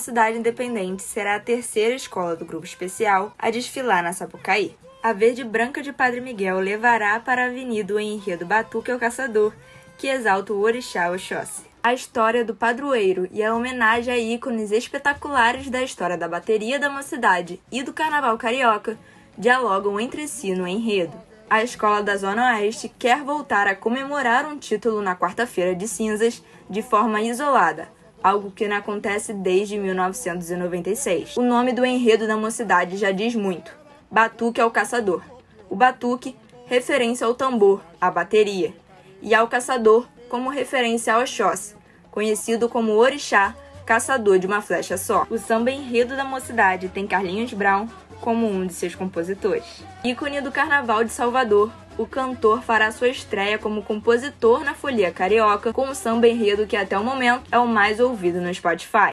Mocidade Independente será a terceira escola do grupo especial a desfilar na Sapucaí. A Verde Branca de Padre Miguel levará para a avenida o enredo Batuque ao Caçador, que exalta o Orixá Oxóssi. A história do padroeiro e a homenagem a ícones espetaculares da história da bateria da mocidade e do carnaval carioca dialogam entre si no enredo. A escola da Zona Oeste quer voltar a comemorar um título na quarta-feira de cinzas de forma isolada, algo que não acontece desde 1996. O nome do enredo da mocidade já diz muito: Batuque ao Caçador. O batuque, referência ao tambor, à bateria, e ao caçador, como referência ao Oxóssi, conhecido como Orixá, caçador de uma flecha só. O samba enredo da mocidade tem Carlinhos Brown como um de seus compositores. Ícone do Carnaval de Salvador, o cantor fará sua estreia como compositor na Folia Carioca com o samba enredo que até o momento é o mais ouvido no Spotify.